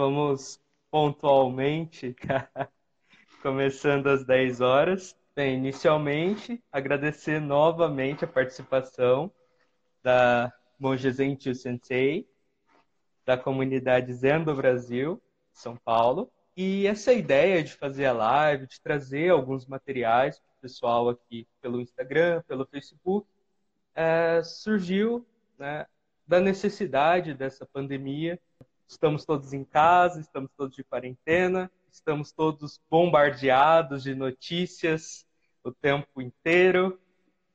Vamos pontualmente, começando às 10 horas. Bem, inicialmente, agradecer novamente a participação da Monge Zentiu Sensei, da comunidade Zen do Brasil, São Paulo. E essa ideia de fazer a live, de trazer alguns materiais para o pessoal aqui pelo Instagram, pelo Facebook, é, surgiu né, da necessidade dessa pandemia. Estamos todos em casa, estamos todos de quarentena, estamos todos bombardeados de notícias o tempo inteiro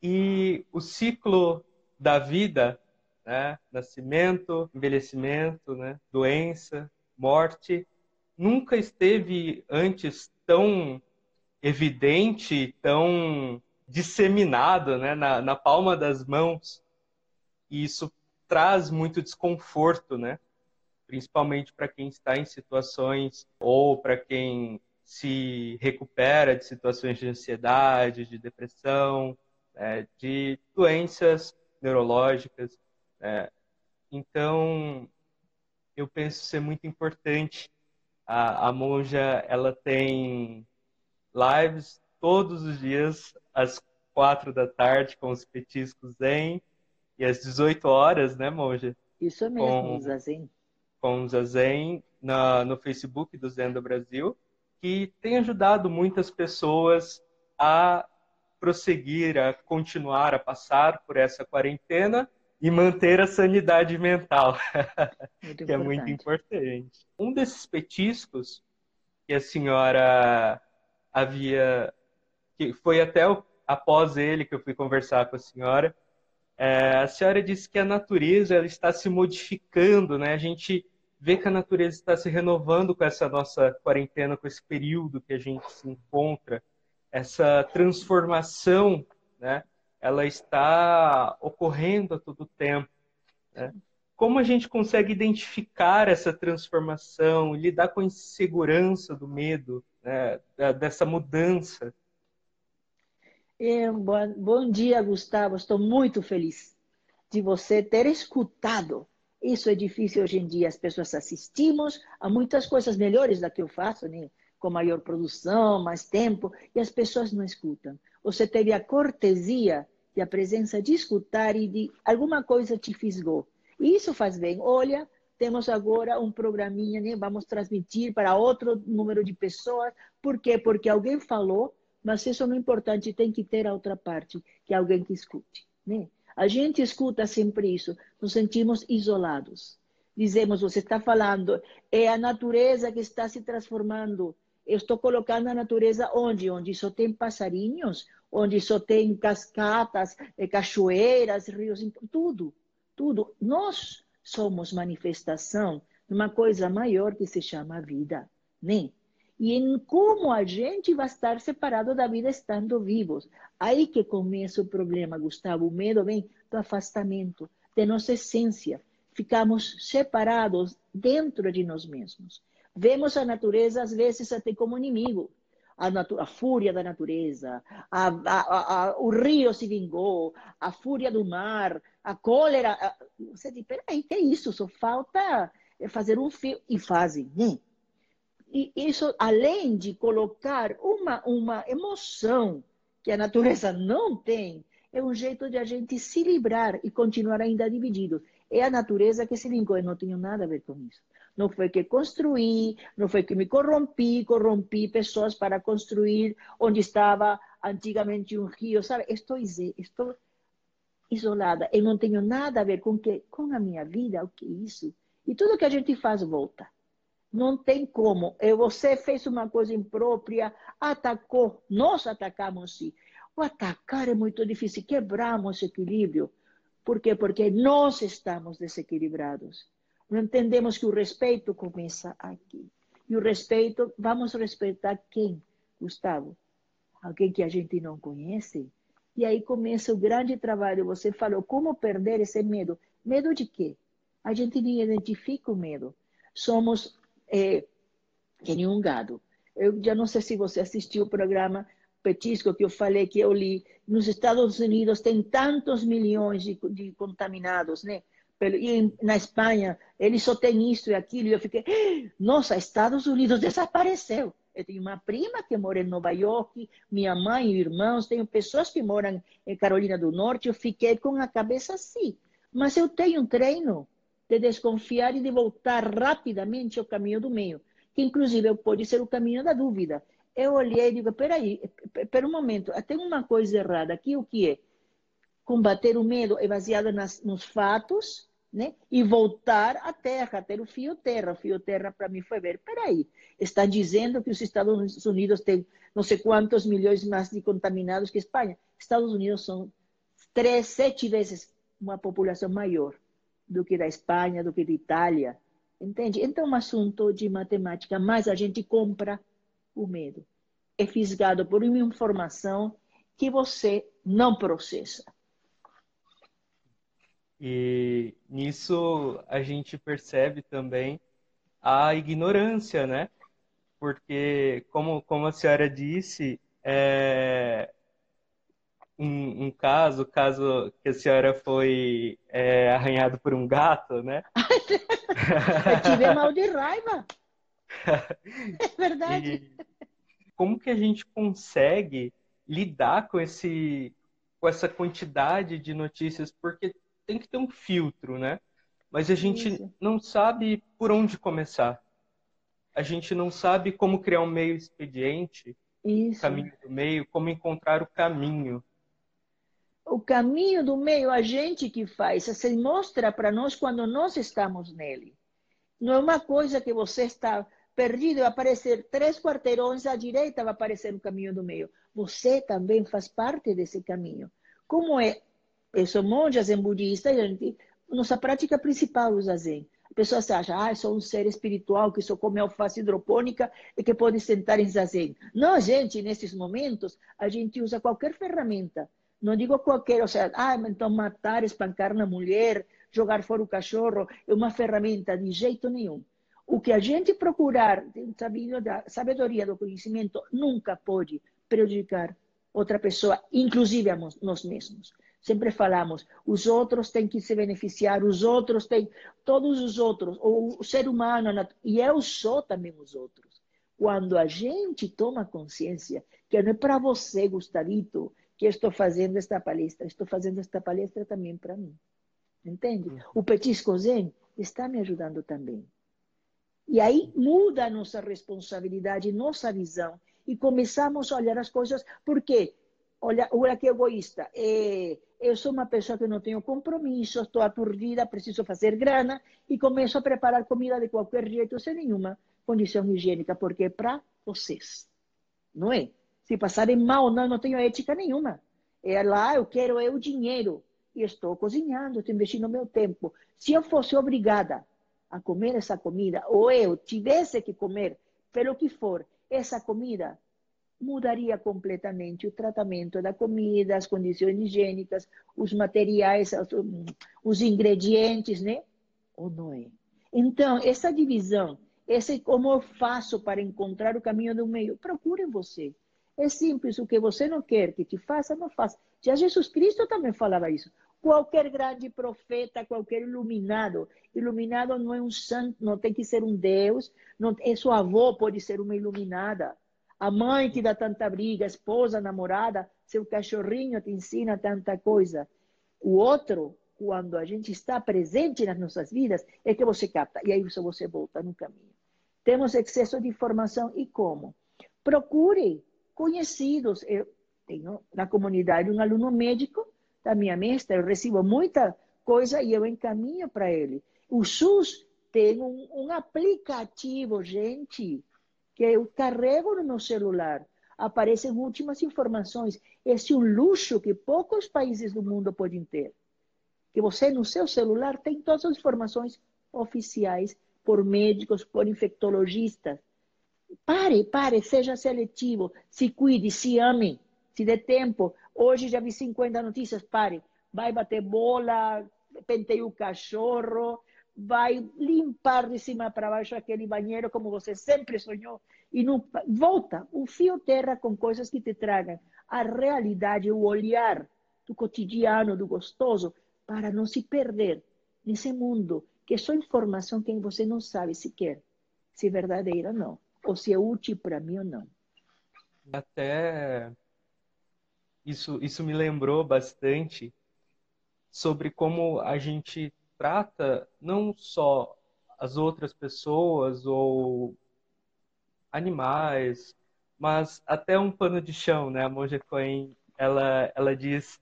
e o ciclo da vida, né, nascimento, envelhecimento, né, doença, morte, nunca esteve antes tão evidente, tão disseminado né, na, na palma das mãos. E isso traz muito desconforto, né? Principalmente para quem está em situações ou para quem se recupera de situações de ansiedade, de depressão, é, de doenças neurológicas. É. Então, eu penso ser muito importante. A, a monja ela tem lives todos os dias às quatro da tarde com os petiscos zen e às 18 horas, né, monja? Isso mesmo, com, Zazen. Com o Zazen na, no Facebook do Zen do Brasil que tem ajudado muitas pessoas a prosseguir, a continuar, a passar por essa quarentena e manter a sanidade mental, que é muito importante. Um desses petiscos que a senhora havia, que foi até após ele que eu fui conversar com a senhora, é, a senhora disse que a natureza ela está se modificando, né? A gente ver que a natureza está se renovando com essa nossa quarentena, com esse período que a gente se encontra, essa transformação, né? Ela está ocorrendo a todo tempo. Né? Como a gente consegue identificar essa transformação, lidar com a insegurança do medo, né? dessa mudança? É, bom, bom dia, Gustavo. Estou muito feliz de você ter escutado isso é difícil hoje em dia. As pessoas assistimos a muitas coisas melhores da que eu faço, né? com maior produção, mais tempo, e as pessoas não escutam. Você teve a cortesia e a presença de escutar e de alguma coisa te fisgou. E isso faz bem. Olha, temos agora um programinha, né? vamos transmitir para outro número de pessoas. Por quê? Porque alguém falou, mas isso não é importante, tem que ter a outra parte, que alguém que escute. Né? A gente escuta sempre isso, nos sentimos isolados. Dizemos, você está falando, é a natureza que está se transformando. Eu estou colocando a natureza onde? Onde só tem passarinhos, onde só tem cascatas, eh, cachoeiras, rios, tudo, tudo. Nós somos manifestação de uma coisa maior que se chama vida, né? E em como a gente vai estar separado da vida estando vivos. Aí que começa o problema, Gustavo. O medo vem do afastamento, de nossa essência. Ficamos separados dentro de nós mesmos. Vemos a natureza, às vezes, até como inimigo. A, a fúria da natureza, a, a, o rio se vingou, a fúria do mar, a cólera. Você diz, peraí, que é isso? Só falta fazer um fio. E fazem, né? E isso, além de colocar uma, uma emoção que a natureza não tem, é um jeito de a gente se livrar e continuar ainda dividido. É a natureza que se ligou, eu não tenho nada a ver com isso. Não foi que construí, não foi que me corrompi, corrompi pessoas para construir onde estava antigamente um rio, sabe? Estou, estou isolada, eu não tenho nada a ver com, que, com a minha vida, o que é isso? E tudo que a gente faz volta. Não tem como. Você fez uma coisa imprópria, atacou, nós atacamos sim. O atacar é muito difícil, quebramos o equilíbrio. Por quê? Porque nós estamos desequilibrados. Não entendemos que o respeito começa aqui. E o respeito, vamos respeitar quem, Gustavo? Alguém que a gente não conhece? E aí começa o grande trabalho. Você falou, como perder esse medo? Medo de quê? A gente nem identifica o medo. Somos é, que nem um gado. Eu já não sei se você assistiu o programa Petisco que eu falei que eu li. Nos Estados Unidos tem tantos milhões de, de contaminados, né? E na Espanha, ele só tem isso e aquilo. E eu fiquei, nossa, Estados Unidos desapareceu. Eu tenho uma prima que mora em Nova York, minha mãe e irmãos, tenho pessoas que moram em Carolina do Norte. Eu fiquei com a cabeça assim. Mas eu tenho um treino de desconfiar e de voltar rapidamente ao caminho do meio, que inclusive pode ser o caminho da dúvida. Eu olhei e digo, peraí, espera um momento, tem uma coisa errada aqui, o que é? Combater o medo é baseado nas, nos fatos, né? E voltar à terra, ter o fio terra. O fio terra para mim foi ver, peraí, está dizendo que os Estados Unidos têm não sei quantos milhões mais de contaminados que Espanha. Estados Unidos são três, sete vezes uma população maior do que da Espanha, do que da Itália. Entende? Então é um assunto de matemática, mas a gente compra o medo. É fisgado por uma informação que você não processa. E nisso a gente percebe também a ignorância, né? Porque, como, como a senhora disse, é um, um caso, caso que a senhora foi é, arranhado por um gato, né? Eu tive mal de raiva. É verdade. E como que a gente consegue lidar com esse com essa quantidade de notícias? Porque tem que ter um filtro, né? Mas a gente Isso. não sabe por onde começar. A gente não sabe como criar um meio expediente, Isso. caminho do meio, como encontrar o caminho. O caminho do meio, a gente que faz, se mostra para nós quando nós estamos nele. Não é uma coisa que você está perdido, vai aparecer três quarteirões à direita, vai aparecer o caminho do meio. Você também faz parte desse caminho. Como é eu sou monge zen budista, gente, nossa prática principal usa zen. A pessoa se acha, ah, sou um ser espiritual que só come alface hidropônica e que pode sentar em zazen. Não, gente, nesses momentos, a gente usa qualquer ferramenta. Não digo qualquer, ou seja, ah, então matar, espancar na mulher, jogar fora o cachorro, é uma ferramenta de jeito nenhum. O que a gente procurar, sabedoria do conhecimento, nunca pode prejudicar outra pessoa, inclusive a nós mesmos. Sempre falamos, os outros têm que se beneficiar, os outros têm, todos os outros, o ser humano, e eu sou também os outros. Quando a gente toma consciência que não é para você, Gustavito, que estou fazendo esta palestra, estou fazendo esta palestra também para mim. Entende? O petisco zen está me ajudando também. E aí muda a nossa responsabilidade, nossa visão, e começamos a olhar as coisas, porque, olha, olha que egoísta, é, eu sou uma pessoa que não tenho compromisso, estou aturdida, preciso fazer grana e começo a preparar comida de qualquer jeito, sem nenhuma condição higiênica, porque é para vocês, não é? Se passarem mal, não, não tenho ética nenhuma. É lá, eu quero é o dinheiro e estou cozinhando, estou investindo meu tempo. Se eu fosse obrigada a comer essa comida, ou eu tivesse que comer, pelo que for, essa comida, mudaria completamente o tratamento da comida, as condições higiênicas, os materiais, os ingredientes, né? Ou não é? Então, essa divisão, esse como eu faço para encontrar o caminho do meio, procure você. É simples, o que você não quer que te faça, não faça. Já Jesus Cristo também falava isso. Qualquer grande profeta, qualquer iluminado, iluminado não é um santo, não tem que ser um Deus, não, é sua avó pode ser uma iluminada. A mãe te dá tanta briga, a esposa, a namorada, seu cachorrinho te ensina tanta coisa. O outro, quando a gente está presente nas nossas vidas, é que você capta. E aí você volta no caminho. Temos excesso de informação e como? Procure conhecidos. Eu tenho na comunidade um aluno médico da minha mestra, eu recebo muita coisa e eu encaminho para ele. O SUS tem um, um aplicativo, gente, que eu carrego no meu celular, aparecem últimas informações. Esse é um luxo que poucos países do mundo podem ter. Que você, no seu celular, tem todas as informações oficiais por médicos, por infectologistas. Pare, pare, seja seletivo, se cuide, se ame, se dê tempo. Hoje já vi 50 notícias, pare. Vai bater bola, penteia o cachorro, vai limpar de cima para baixo aquele banheiro como você sempre sonhou e não volta o fio terra com coisas que te tragam a realidade, o olhar do cotidiano, do gostoso, para não se perder nesse mundo que é só informação que você não sabe sequer se é verdadeira ou não, ou se é útil para mim ou não. Até isso, isso me lembrou bastante sobre como a gente trata não só as outras pessoas ou animais, mas até um pano de chão, né? A Monja Coen, ela, ela diz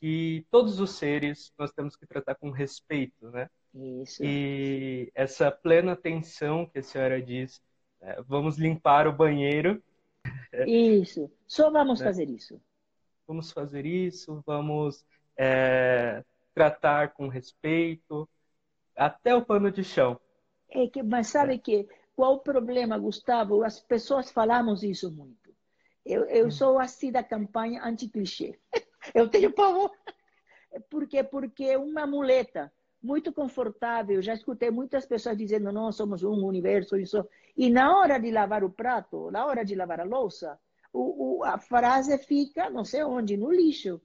que todos os seres nós temos que tratar com respeito, né? Isso. E essa plena atenção que a senhora diz? Vamos limpar o banheiro. Isso, só vamos né? fazer isso. Vamos fazer isso, vamos é, tratar com respeito, até o pano de chão. É que, mas sabe é. que qual o problema, Gustavo? As pessoas falamos isso muito. Eu, eu hum. sou assim da campanha anti-clichê. Eu tenho pavor. Por quê? Porque é uma muleta muito confortável. Já escutei muitas pessoas dizendo, não, somos um universo, isso. E na hora de lavar o prato, na hora de lavar a louça, o, o, a frase fica, não sei onde, no lixo.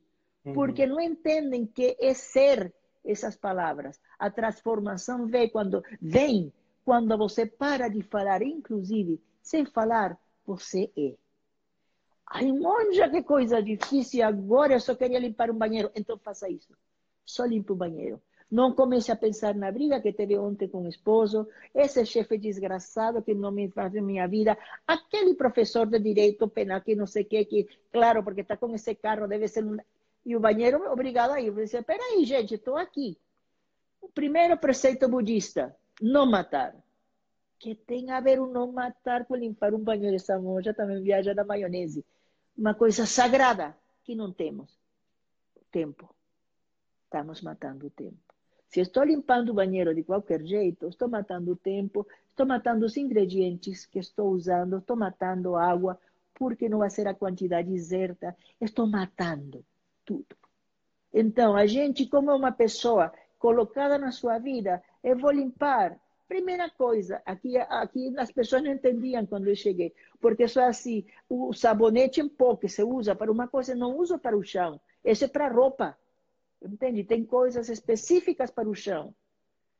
Uhum. Porque não entendem que é ser essas palavras. A transformação vem quando, vem quando você para de falar, inclusive, sem falar, você é. Ai, monja, que coisa difícil. Agora eu só queria limpar um banheiro. Então faça isso. Só limpe o banheiro. Não comece a pensar na briga que teve ontem com o esposo, esse chefe desgraçado que não me faz minha vida, aquele professor de direito penal que não sei o que, que, claro, porque está com esse carro, deve ser um... E o banheiro, obrigado aí. Eu disse, peraí, gente, estou aqui. O primeiro preceito budista, não matar. Que tem a ver o não matar com limpar um banheiro. Essa monja também viaja na maionese. Uma coisa sagrada que não temos. Tempo. Estamos matando o tempo. Se estou limpando o banheiro de qualquer jeito, estou matando o tempo, estou matando os ingredientes que estou usando, estou matando água, porque não vai ser a quantidade certa, estou matando tudo. Então, a gente, como uma pessoa colocada na sua vida, eu vou limpar. Primeira coisa, aqui, aqui as pessoas não entendiam quando eu cheguei, porque só assim, o sabonete em pó que se usa para uma coisa, não usa para o chão, esse é para roupa. Entende? Tem coisas específicas para o chão.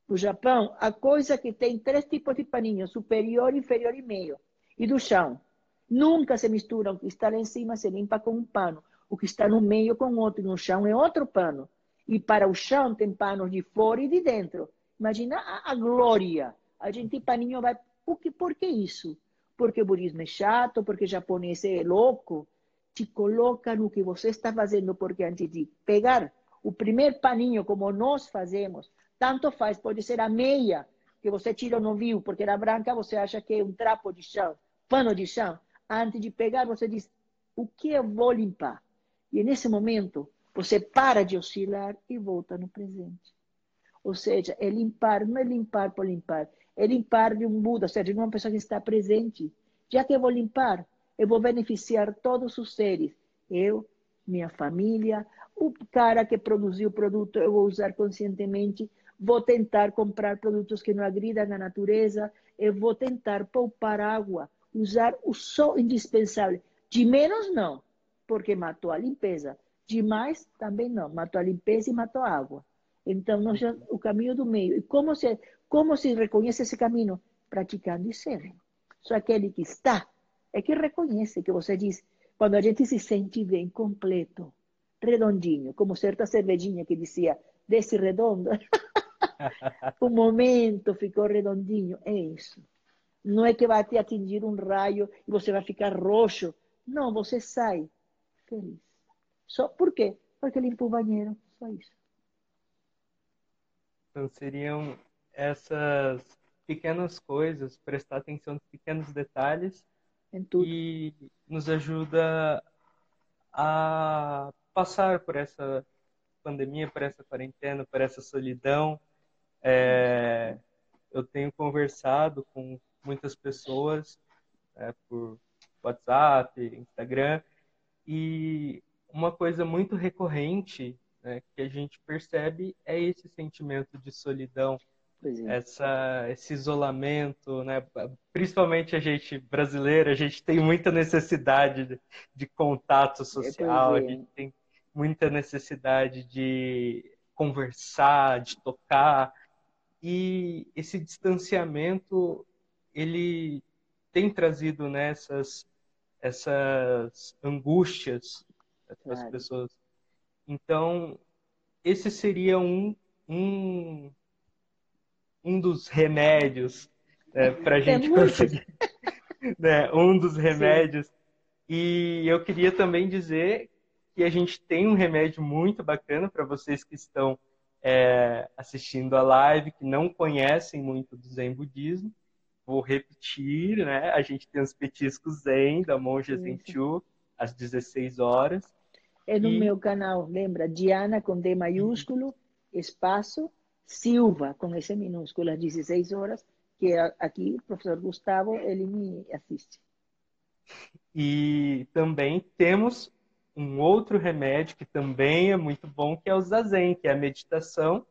No Japão, a coisa que tem três tipos de paninho, superior, inferior e meio. E do chão. Nunca se mistura o que está lá em cima, se limpa com um pano. O que está no meio com outro. No chão é outro pano. E para o chão tem panos de fora e de dentro. Imagina a, a glória. A gente paninho vai... Por que, por que isso? Porque o budismo é chato, porque o japonês é louco. Te coloca no que você está fazendo, porque antes de pegar o primeiro paninho, como nós fazemos, tanto faz, pode ser a meia, que você tira ou não viu, porque era branca, você acha que é um trapo de chão, pano de chão. Antes de pegar, você diz, o que eu vou limpar? E nesse momento, você para de oscilar e volta no presente. Ou seja, é limpar, não é limpar por limpar, é limpar de um Buda, ou seja, de uma pessoa que está presente. Já que eu vou limpar, eu vou beneficiar todos os seres. Eu, minha família, o cara que produziu o produto eu vou usar conscientemente, vou tentar comprar produtos que não agridam a natureza, eu vou tentar poupar água, usar o só indispensável. De menos não, porque matou a limpeza. De mais também não, matou a limpeza e matou a água. Então, já, o caminho do meio. E como se, como se reconhece esse caminho? Praticando e sendo. Só aquele que está é que reconhece, que você diz, quando a gente se sente bem, completo, redondinho, como certa cervejinha que dizia, desce redondo. o momento ficou redondinho, é isso. Não é que vai te atingir um raio e você vai ficar roxo. Não, você sai feliz. Só por quê? Porque limpa o banheiro, só isso. Então seriam essas pequenas coisas, prestar atenção nos pequenos detalhes e nos ajuda a passar por essa pandemia, por essa quarentena, por essa solidão. É, eu tenho conversado com muitas pessoas é, por WhatsApp, Instagram, e uma coisa muito recorrente né, que a gente percebe é esse sentimento de solidão, é. essa, esse isolamento, né? principalmente a gente brasileira, a gente tem muita necessidade de, de contato social, é. a gente tem muita necessidade de conversar, de tocar, e esse distanciamento ele tem trazido nessas né, essas angústias para as pessoas. Então, esse seria um, um, um dos remédios né, para a gente conseguir. né, um dos remédios. Sim. E eu queria também dizer que a gente tem um remédio muito bacana para vocês que estão é, assistindo a live, que não conhecem muito do Zen Budismo. Vou repetir, né? A gente tem os petiscos Zen da Monja Zenchu, às 16 horas. É no e... meu canal, lembra? Diana com D maiúsculo, espaço, Silva com S minúsculo, às 16 horas, que é aqui o professor Gustavo, ele me assiste. E também temos um outro remédio que também é muito bom, que é o Zazen, que é a meditação,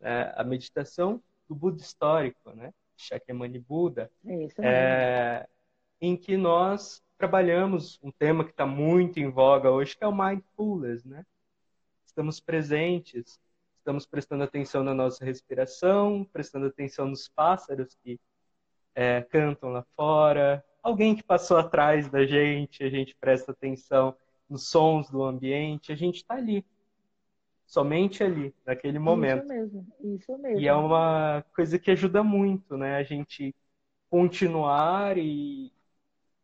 né? a meditação do Buda histórico, né? Shakyamuni Buda, é, é, em que nós trabalhamos um tema que está muito em voga hoje, que é o mindfulness, né? Estamos presentes, estamos prestando atenção na nossa respiração, prestando atenção nos pássaros que é, cantam lá fora, alguém que passou atrás da gente, a gente presta atenção nos sons do ambiente, a gente está ali. Somente ali, naquele momento. Isso mesmo, isso mesmo. E é uma coisa que ajuda muito, né? A gente continuar e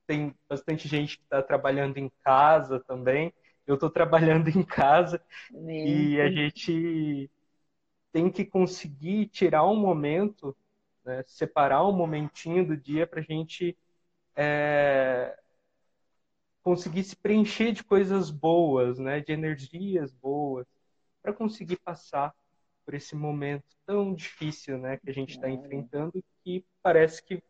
tem bastante gente que está trabalhando em casa também. Eu estou trabalhando em casa e a gente tem que conseguir tirar um momento, né? separar um momentinho do dia para a gente é, conseguir se preencher de coisas boas, né, de energias boas, para conseguir passar por esse momento tão difícil, né, que a gente está enfrentando, que parece que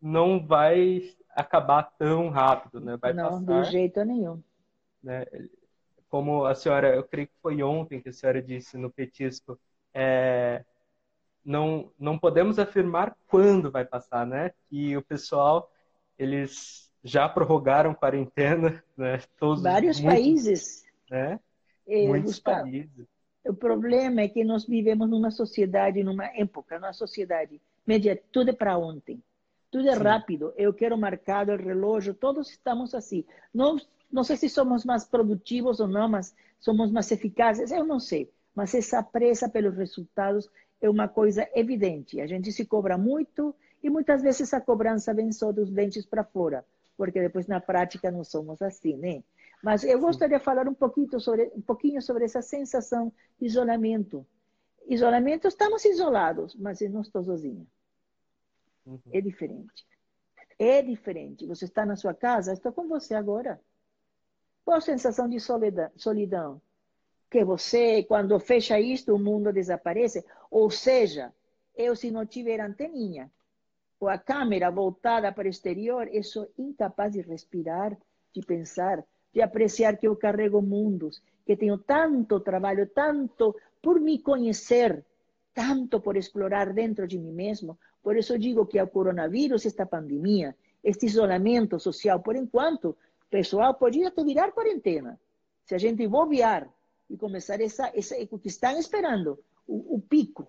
não vai acabar tão rápido, né? Vai não, passar, de jeito nenhum. Né? Como a senhora, eu creio que foi ontem que a senhora disse no petisco, é, não, não podemos afirmar quando vai passar, né? Que o pessoal, eles já prorrogaram quarentena, né? Todos, Vários muitos, países. Né? É, muitos Gustavo, países. O problema é que nós vivemos numa sociedade, numa época, numa sociedade média, tudo é para ontem. Tudo é Sim. rápido. Eu quero marcado o relógio. Todos estamos assim. Não, não sei se somos mais produtivos ou não, mas somos mais eficazes. Eu não sei. Mas essa pressa pelos resultados é uma coisa evidente. A gente se cobra muito e muitas vezes a cobrança vem só dos dentes para fora porque depois na prática não somos assim, né? Mas eu gostaria de falar um pouquinho sobre um pouquinho sobre essa sensação de isolamento. Isolamento, estamos isolados, mas eu não estou sozinha. Uhum. É diferente. É diferente. Você está na sua casa, estou com você agora. Qual a sensação de solidão? solidão? Que você, quando fecha isto, o mundo desaparece? Ou seja, eu se não tiver anteninha, ou a câmera voltada para o exterior, eu sou incapaz de respirar, de pensar, de apreciar que eu carrego mundos, que tenho tanto trabalho, tanto por me conhecer, tanto por explorar dentro de mim mesmo. Por isso digo que o coronavírus, esta pandemia, este isolamento social, por enquanto, pessoal, podia até virar quarentena. Se a gente bobear e começar essa, essa o que estão esperando, o, o pico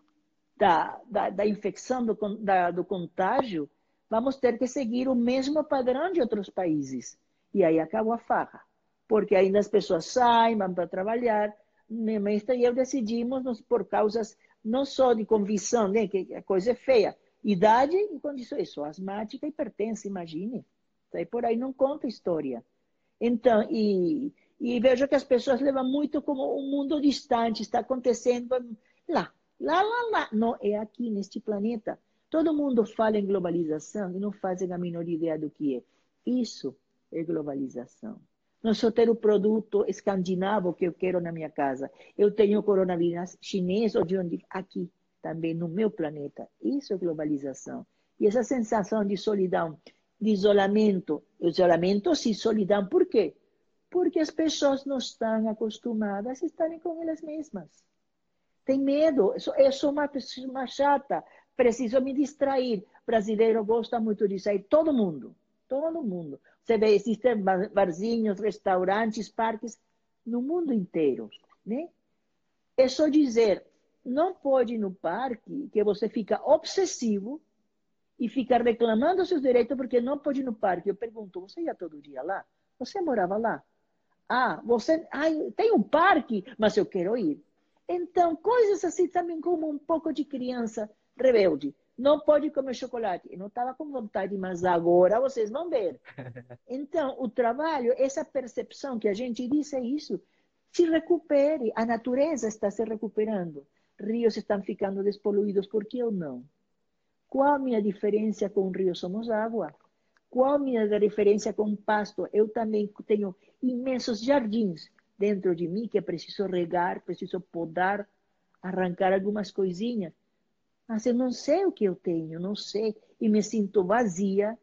da, da, da infecção, do, da, do contágio, vamos ter que seguir o mesmo padrão de outros países. E aí acabou a farra. Porque ainda as pessoas saem, vão para trabalhar. Minha mestra e eu decidimos, por causas não só de convicção, né, que a coisa é feia, idade e condições. Sou asmática e pertence, imagine. Aí por aí não conta história. Então, e, e vejo que as pessoas levam muito como um mundo distante, está acontecendo lá. Lá, lá, lá. Não, é aqui, neste planeta. Todo mundo fala em globalização e não fazem a menor ideia do que é. Isso é globalização. Não só ter o produto escandinavo que eu quero na minha casa. Eu tenho coronavírus chinês ou de onde? Aqui, também no meu planeta. Isso é globalização. E essa sensação de solidão, de isolamento. Isolamento, sim, solidão. Por quê? Porque as pessoas não estão acostumadas a estarem com elas mesmas tem medo. Eu sou uma pessoa chata, preciso me distrair. Brasileiro gosta muito de sair, todo mundo, todo mundo. Você vê, existem barzinhos, restaurantes, parques no mundo inteiro, né? É só dizer, não pode ir no parque que você fica obsessivo e fica reclamando seus direitos porque não pode ir no parque. Eu pergunto, você ia todo dia lá? Você morava lá? Ah, você ai, tem um parque, mas eu quero ir. Então, coisas assim também como um pouco de criança rebelde. Não pode comer chocolate. Eu não estava com vontade, mas agora vocês vão ver. Então, o trabalho, essa percepção que a gente diz é isso. Se recupere. A natureza está se recuperando. Rios estão ficando despoluídos, por que eu não? Qual a minha diferença com o rio? Somos água. Qual a minha diferença com o pasto? Eu também tenho imensos jardins dentro de mim que é preciso regar, preciso podar, arrancar algumas coisinhas. Mas eu não sei o que eu tenho, não sei. E me sinto vazia,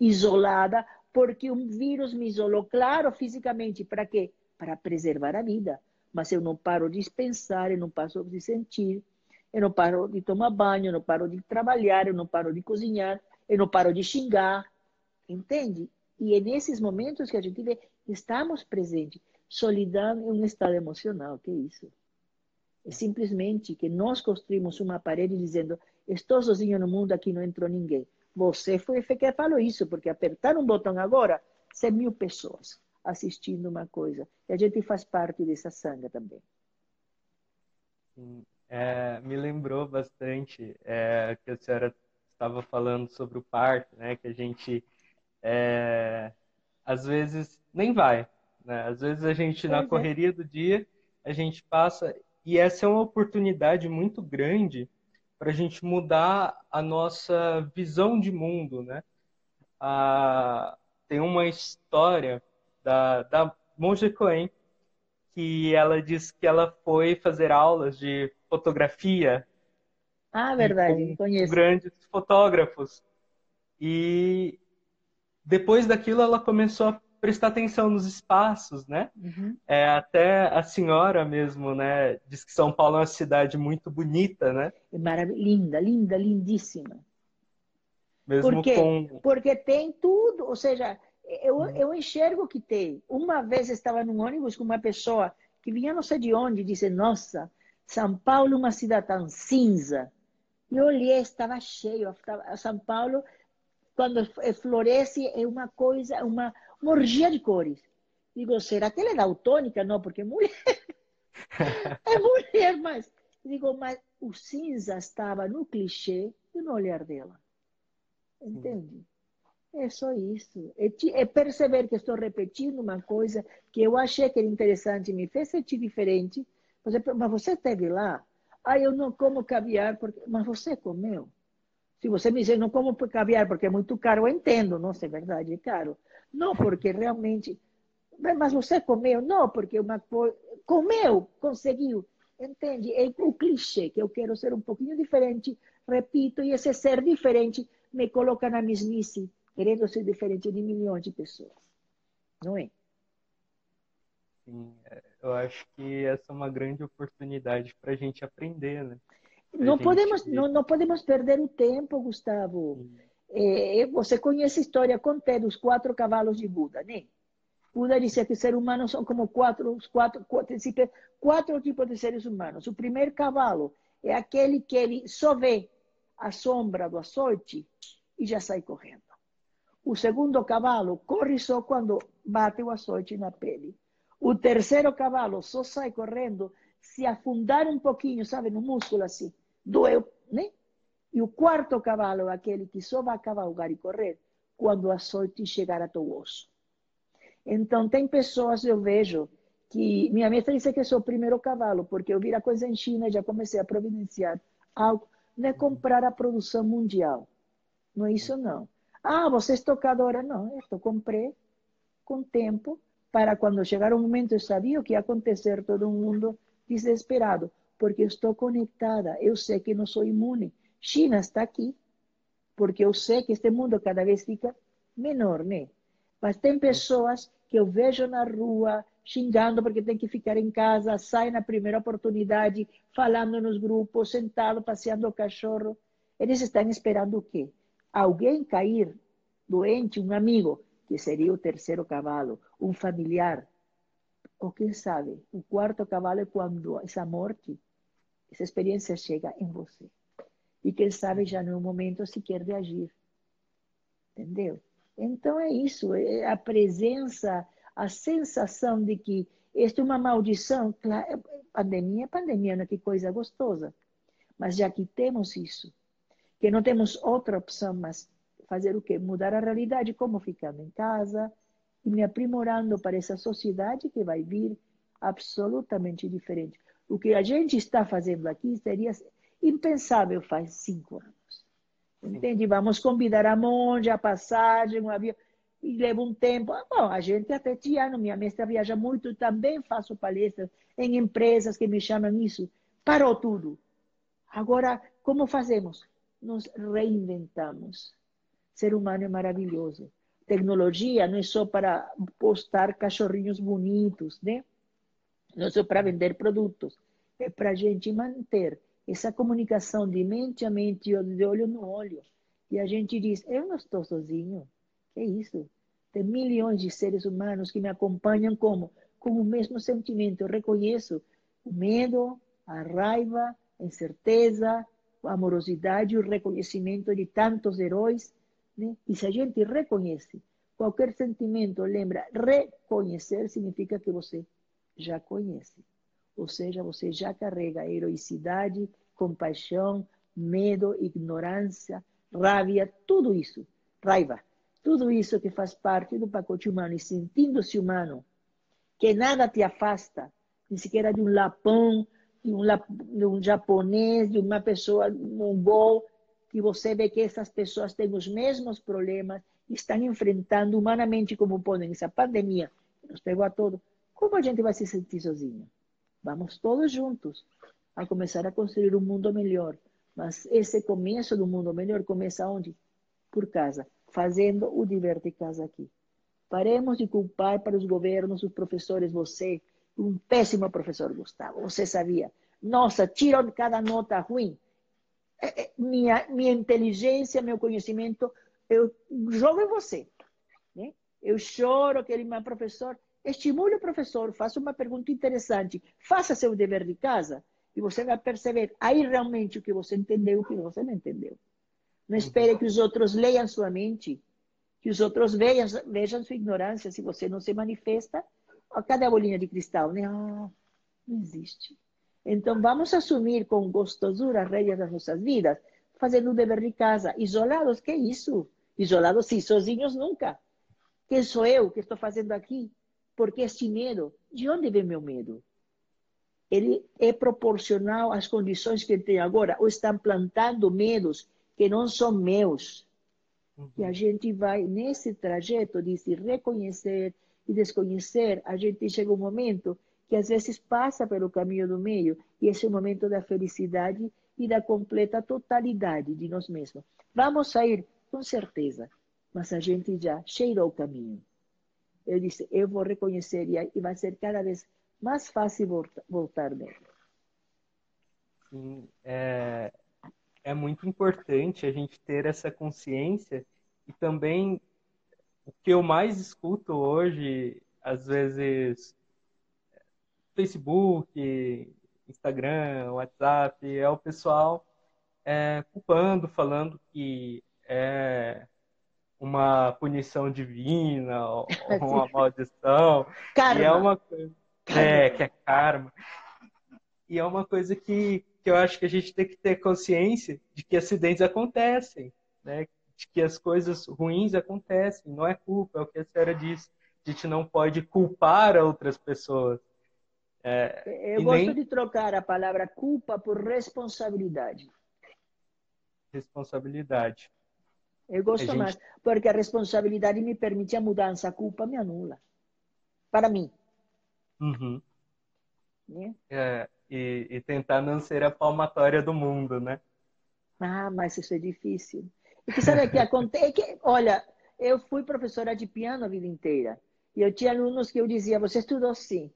isolada, porque um vírus me isolou, claro, fisicamente. Para quê? Para preservar a vida. Mas eu não paro de pensar, eu não paro de sentir, eu não paro de tomar banho, eu não paro de trabalhar, eu não paro de cozinhar, eu não paro de xingar. Entende? E é nesses momentos que a gente vê, estamos presentes. Solidão é um estado emocional, que é isso? É simplesmente que nós construímos uma parede dizendo: estou sozinho no mundo, aqui não entrou ninguém. Você foi que falou isso, porque apertar um botão agora, 100 mil pessoas assistindo uma coisa. E a gente faz parte dessa sanga também. É, me lembrou bastante é, que a senhora estava falando sobre o parque, né? Que a gente é, às vezes nem vai, né? Às vezes a gente na é. correria do dia a gente passa e essa é uma oportunidade muito grande para a gente mudar a nossa visão de mundo, né? Ah, tem uma história da, da Monja Coen que ela diz que ela foi fazer aulas de fotografia. Ah, verdade, conheço. Grandes fotógrafos. E depois daquilo ela começou a prestar atenção nos espaços, né? Uhum. É, até a senhora mesmo, né, diz que São Paulo é uma cidade muito bonita, né? É linda, linda, lindíssima. Mesmo Porque, com... porque tem tudo, ou seja, eu, uhum. eu enxergo que tem. Uma vez estava num ônibus com uma pessoa que vinha não sei de onde, disse, nossa, São Paulo é uma cidade tão cinza. E eu olhei, estava cheio. São Paulo, quando floresce, é uma coisa, uma, uma orgia de cores. Digo, será que ela é daltônica? Não, porque é mulher. é mulher, mas. Digo, mas o cinza estava no clichê e no olhar dela. Entende? É só isso. É, é, perceber que estou repetindo uma coisa que eu achei que era interessante, me fez sentir diferente. Mas você esteve lá? Ah, eu não como caviar, porque... mas você comeu. Se você me diz, não como caviar porque é muito caro, eu entendo. Nossa, é verdade, é caro. Não porque realmente. Mas você comeu? Não, porque uma coisa. Comeu, conseguiu. Entende? É o clichê que eu quero ser um pouquinho diferente, repito, e esse ser diferente me coloca na mesmice, querendo ser diferente de milhões de pessoas. Não é? Sim, eu acho que essa é uma grande oportunidade para a gente aprender, né? Não podemos, não, não podemos perder o tempo, Gustavo. É, você conhece a história, contei dos quatro cavalos de Buda, né? Buda dizia que seres humanos são como quatro, quatro, quatro, quatro tipos de seres humanos. O primeiro cavalo é aquele que ele só vê a sombra do açoite e já sai correndo. O segundo cavalo corre só quando bate o açoite na pele. O terceiro cavalo só sai correndo se afundar um pouquinho, sabe, no músculo assim. Doeu, né? E o quarto cavalo é aquele que só vai cavalgar e correr quando o açoite chegar a teu osso. Então, tem pessoas, eu vejo, que minha mestra disse que sou o primeiro cavalo, porque eu vi a coisa em China e já comecei a providenciar algo. Não é comprar a produção mundial. Não é isso, não. Ah, você é. Não, eu comprei com tempo para quando chegar o momento, eu sabia o que ia acontecer, todo mundo desesperado, porque estou conectada, eu sei que não sou imune. China está aqui, porque eu sei que este mundo cada vez fica menor, né? Mas tem pessoas que eu vejo na rua xingando porque tem que ficar em casa, sai na primeira oportunidade, falando nos grupos, sentado, passeando o cachorro. Eles estão esperando o quê? Alguém cair doente, um amigo, que seria o terceiro cavalo, um familiar. Ou quem sabe, o quarto cavalo é quando essa morte Essa experiência chega em você. E quem sabe já no momento sequer de agir. Entendeu? Então é isso, é a presença, a sensação de que esta é uma maldição. Claro, pandemia é pandemia, não é que coisa gostosa. Mas já que temos isso, que não temos outra opção, mas fazer o quê? Mudar a realidade, como ficando em casa e me aprimorando para essa sociedade que vai vir absolutamente diferente. O que a gente está fazendo aqui seria impensável faz cinco anos. Entende? Vamos convidar a monja, a passagem, um avião. E leva um tempo. Ah, bom, a gente até tinha, minha mestra viaja muito, também faço palestras em empresas que me chamam isso. Parou tudo. Agora, como fazemos? Nos reinventamos. Ser humano é maravilhoso. Tecnologia não é só para postar cachorrinhos bonitos, né? Não só para vender produtos. É para a gente manter essa comunicação de mente a mente, de olho no olho. E a gente diz: eu não estou sozinho. Que isso? Tem milhões de seres humanos que me acompanham como? Com o mesmo sentimento. Eu reconheço o medo, a raiva, a incerteza, a amorosidade, o reconhecimento de tantos heróis. Né? E se a gente reconhece qualquer sentimento, lembra, reconhecer significa que você já conhece. Ou seja, você já carrega heroicidade, compaixão, medo, ignorância, raiva, tudo isso, raiva, tudo isso que faz parte do pacote humano e sentindo-se humano, que nada te afasta, nem sequer de um lapão, de um, de um japonês, de uma pessoa mongol, que você vê que essas pessoas têm os mesmos problemas, estão enfrentando humanamente como podem essa pandemia que nos pegou a todos. Como a gente vai se sentir sozinho? Vamos todos juntos a começar a construir um mundo melhor. Mas esse começo do mundo melhor começa onde? Por casa, fazendo o dever de casa aqui. Paremos de culpar para os governos, os professores, você, um péssimo professor, Gustavo, você sabia. Nossa, tiram cada nota ruim. É, é, minha, minha inteligência, meu conhecimento, eu jogo em você. Né? Eu choro, aquele meu professor. Estimule o professor, faça uma pergunta interessante, faça seu dever de casa e você vai perceber aí realmente o que você entendeu e o que você não entendeu. Não espere que os outros leiam sua mente, que os outros vejam, vejam sua ignorância. Se você não se manifesta, cadê a bolinha de cristal? Né? Ah, não existe. Então, vamos assumir com gostosura as regras das nossas vidas, fazendo o dever de casa. Isolados, que é isso? Isolados, sim, sozinhos nunca. Quem sou eu que estou fazendo aqui? Por que esse medo? De onde vem meu medo? Ele é proporcional às condições que tem agora, ou estão plantando medos que não são meus. Uhum. E a gente vai nesse trajeto de se reconhecer e desconhecer, a gente chega um momento que às vezes passa pelo caminho do meio, e esse é o momento da felicidade e da completa totalidade de nós mesmos. Vamos sair, com certeza, mas a gente já cheirou o caminho. Eu disse, eu vou reconhecer e vai ser cada vez mais fácil voltar, voltar nele. Sim, é, é muito importante a gente ter essa consciência e também o que eu mais escuto hoje, às vezes, Facebook, Instagram, WhatsApp, é o pessoal é, culpando, falando que é uma punição divina, ou uma maldição. Karma. E é uma coisa. É, que é karma. E é uma coisa que, que eu acho que a gente tem que ter consciência de que acidentes acontecem, né? De que as coisas ruins acontecem, não é culpa, é o que a senhora disse. A gente não pode culpar outras pessoas. É, eu gosto nem... de trocar a palavra culpa por responsabilidade. Responsabilidade. Eu gosto gente... mais, porque a responsabilidade me permite a mudança, a culpa me anula. Para mim. Uhum. Né? É, e, e, tentar não ser a palmatória do mundo, né? Ah, mas isso é difícil. E que sabe o que acontece? É que, olha, eu fui professora de piano a vida inteira. E eu tinha alunos que eu dizia, você estudou sim.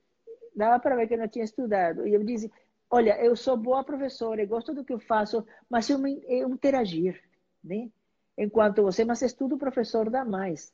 Dava para ver que eu não tinha estudado. E eu dizia, olha, eu sou boa professora, eu gosto do que eu faço, mas eu, me, eu interagir, né? Enquanto você mais estuda, o professor dá mais.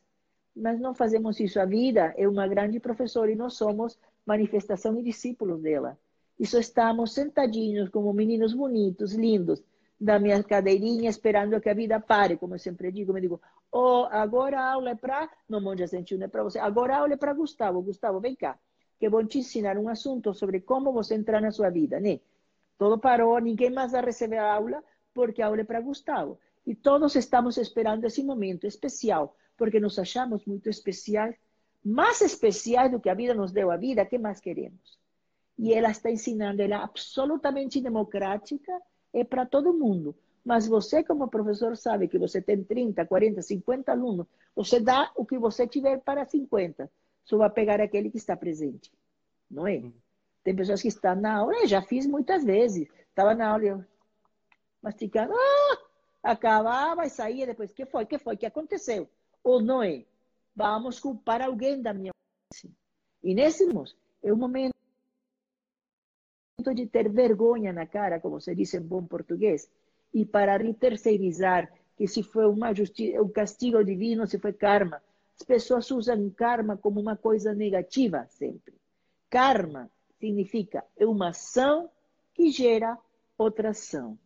Mas não fazemos isso. A vida é uma grande professora e nós somos manifestação e discípulos dela. E só estamos sentadinhos como meninos bonitos, lindos, da minha cadeirinha, esperando que a vida pare, como eu sempre digo. Me digo, oh, agora a aula é para... Não, Monja Sentiu, é para você. Agora a aula é para Gustavo. Gustavo, vem cá, que vou te ensinar um assunto sobre como você entrar na sua vida, né? Todo parou, ninguém mais vai receber a aula, porque a aula é para Gustavo. E todos estamos esperando esse momento especial, porque nos achamos muito especiais, mais especiais do que a vida nos deu a vida, que mais queremos? E ela está ensinando, ela é absolutamente democrática, é para todo mundo. Mas você, como professor, sabe que você tem 30, 40, 50 alunos. Você dá o que você tiver para 50. Só vai pegar aquele que está presente. Não é? Tem pessoas que estão na aula, eu já fiz muitas vezes. Estava na aula, eu masticando, ah! Acabava e saía depois. que foi? que foi? que aconteceu? Ou não é? Vamos culpar alguém da minha. E nesse momento, é o momento de ter vergonha na cara, como se diz em bom português, e parar de terceirizar que se foi uma justiça, um castigo divino, se foi karma. As pessoas usam karma como uma coisa negativa sempre. Karma significa uma ação que gera outra ação.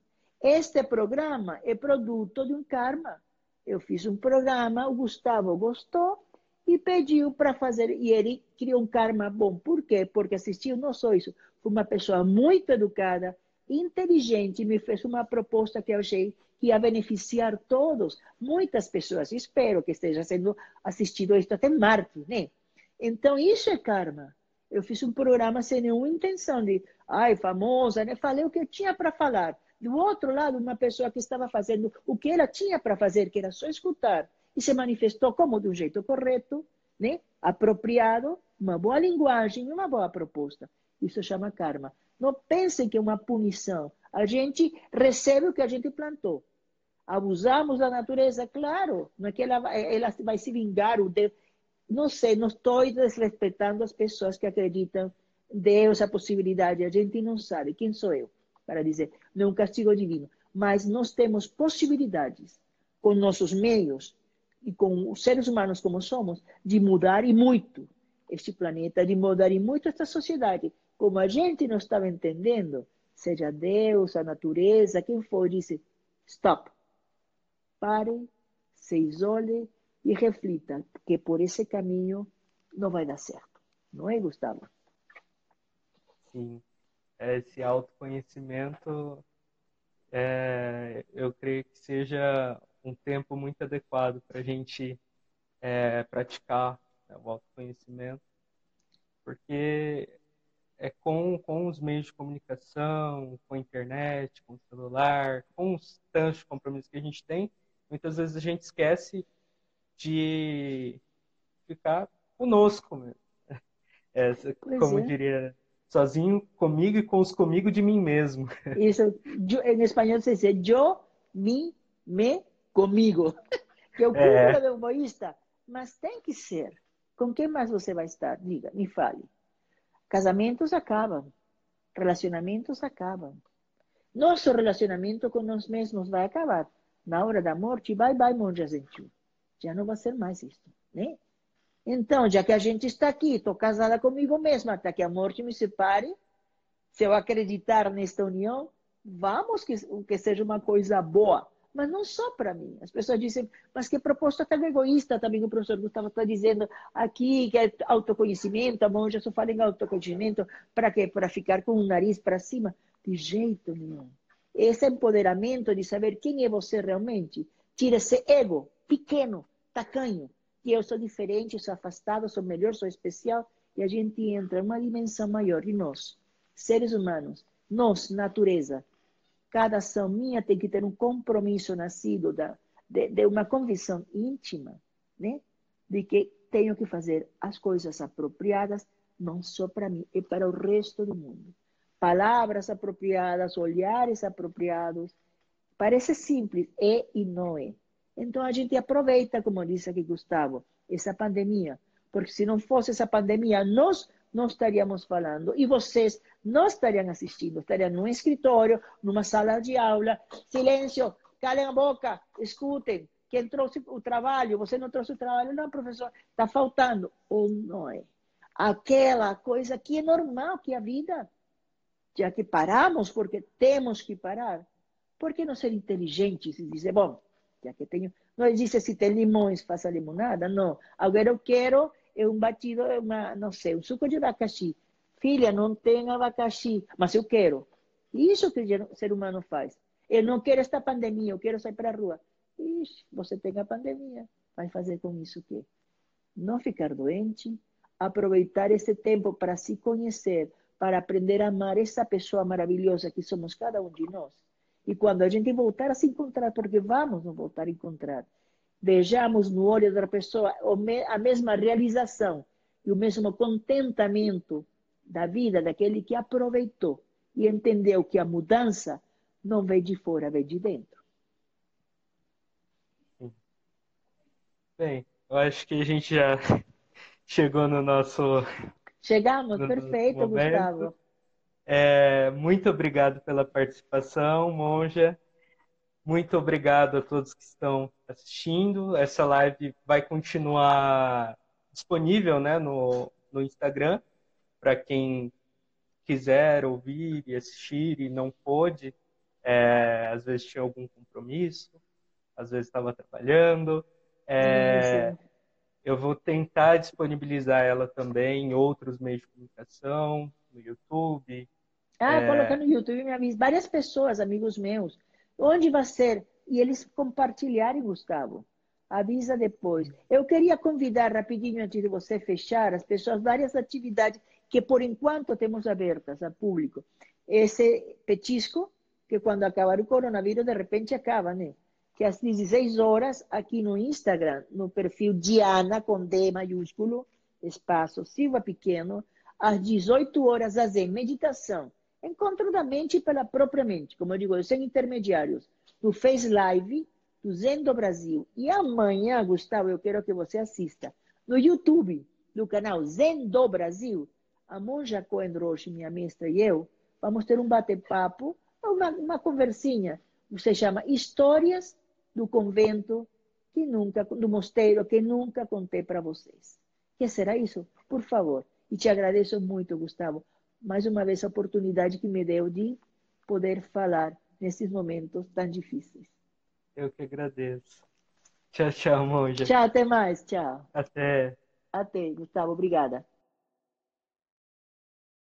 Este programa é produto de um karma. Eu fiz um programa, o Gustavo gostou, e pediu para fazer, e ele criou um karma bom. Por quê? Porque assistiu não só isso, foi uma pessoa muito educada, inteligente, me fez uma proposta que eu achei que ia beneficiar todos, muitas pessoas. Espero que esteja sendo assistido isto até Marte, né? Então, isso é karma. Eu fiz um programa sem nenhuma intenção de, ai, famosa, né? Falei o que eu tinha para falar. Do outro lado, uma pessoa que estava fazendo o que ela tinha para fazer, que era só escutar e se manifestou como de um jeito correto, né? apropriado, uma boa linguagem, uma boa proposta. Isso chama karma. Não pensem que é uma punição. A gente recebe o que a gente plantou. Abusamos da natureza, claro. Não é que ela, ela vai se vingar. O Deus. Não sei, não estou desrespeitando as pessoas que acreditam Deus, a possibilidade. A gente não sabe. Quem sou eu para dizer? Não é um castigo divino. Mas nós temos possibilidades com nossos meios e com os seres humanos como somos, de mudar e muito este planeta, de mudar e muito esta sociedade. Como a gente não estava entendendo, seja Deus, a natureza, quem for, disse: stop, pare, se isole e reflita, que por esse caminho não vai dar certo. Não é, Gustavo? Sim. Esse autoconhecimento, é, eu creio que seja um tempo muito adequado para a gente é, praticar né, o autoconhecimento, porque é com, com os meios de comunicação, com a internet, com o celular, com os tantos compromissos que a gente tem, muitas vezes a gente esquece de ficar conosco mesmo. É, como é. diria, sozinho comigo e com os comigo de mim mesmo. Isso, em espanhol se diz eu, mim, me, comigo, que é o cúmulo é. do egoísta, mas tem que ser. Com quem mais você vai estar? Diga, me fale. Casamentos acabam, relacionamentos acabam. Nosso relacionamento com nós mesmos vai acabar. Na hora da morte, bye bye, monja gentil. Já não vai ser mais isso, né? Então, já que a gente está aqui, estou casada comigo mesma, até que a morte me separe, se eu acreditar nesta união, vamos que, que seja uma coisa boa mas não só para mim. As pessoas dizem, mas que proposta tão egoísta também o professor Gustavo está dizendo aqui, que é autoconhecimento, a monja só fala em autoconhecimento, para quê? Para ficar com o nariz para cima? De jeito nenhum. Esse empoderamento de saber quem é você realmente, tira esse ego pequeno, tacanho, que eu sou diferente, sou afastado, sou melhor, sou especial, e a gente entra em uma dimensão maior de nós, seres humanos, nós, natureza, cada ação minha tem que ter um compromisso nascido da, de, de uma convicção íntima, né? De que tenho que fazer as coisas apropriadas, não só para mim, é para o resto do mundo. Palavras apropriadas, olhares apropriados. Parece simples, é e não é. Então a gente aproveita, como disse aqui Gustavo, essa pandemia, porque se não fosse essa pandemia, nós não estaríamos falando e vocês não estariam assistindo, estariam num escritório, numa sala de aula, silêncio, calem a boca, escutem. Quem trouxe o trabalho, você não trouxe o trabalho, não, professor, está faltando. Ou não é? Aquela coisa que é normal, que é a vida. já que paramos porque temos que parar, por que não ser inteligentes e dizer, bom, que tenho, não existe se tem limões, faça limonada, não. Agora eu quero é um batido, uma, não sei, um suco de abacaxi. Filha, não tem abacaxi, mas eu quero. Isso que o ser humano faz. Eu não quero esta pandemia, eu quero sair para a rua. Ixi, você tem a pandemia. Vai fazer com isso o quê? Não ficar doente, aproveitar esse tempo para se conhecer, para aprender a amar essa pessoa maravilhosa que somos cada um de nós. E quando a gente voltar a se encontrar, porque vamos nos voltar a encontrar, vejamos no olho da pessoa a mesma realização e o mesmo contentamento da vida daquele que aproveitou e entendeu que a mudança não vem de fora, vem de dentro. Bem, eu acho que a gente já chegou no nosso. Chegamos, no perfeito, nosso Gustavo. É, muito obrigado pela participação, Monja. Muito obrigado a todos que estão assistindo. Essa live vai continuar disponível né, no, no Instagram para quem quiser ouvir e assistir e não pôde. É, às vezes tinha algum compromisso, às vezes estava trabalhando. É, eu vou tentar disponibilizar ela também em outros meios de comunicação, no YouTube. Ah, é... colocar no YouTube, me avisa. Várias pessoas, amigos meus, Onde vai ser? E eles compartilharem, Gustavo. Avisa depois. Eu queria convidar rapidinho, antes de você fechar, as pessoas, várias atividades que por enquanto temos abertas ao público. Esse petisco, que quando acabar o coronavírus, de repente acaba, né? Que às 16 horas, aqui no Instagram, no perfil Diana, com D maiúsculo, espaço Silva Pequeno, às 18 horas, a Zen Meditação Encontro da mente pela própria mente, como eu digo, sem intermediários. Tu fez live do Zen do Brasil. E amanhã, Gustavo, eu quero que você assista no YouTube, no canal Zen do Brasil. A Monja Cohen Roche, minha mestra, e eu, vamos ter um bate-papo, uma, uma conversinha. Você chama Histórias do Convento que nunca, do mosteiro que nunca contei para vocês. Que será isso? Por favor. E te agradeço muito, Gustavo mais uma vez a oportunidade que me deu de poder falar nesses momentos tão difíceis. Eu que agradeço. Tchau, tchau, Monja. Tchau, até mais. Tchau. Até. Até, Gustavo. Obrigada.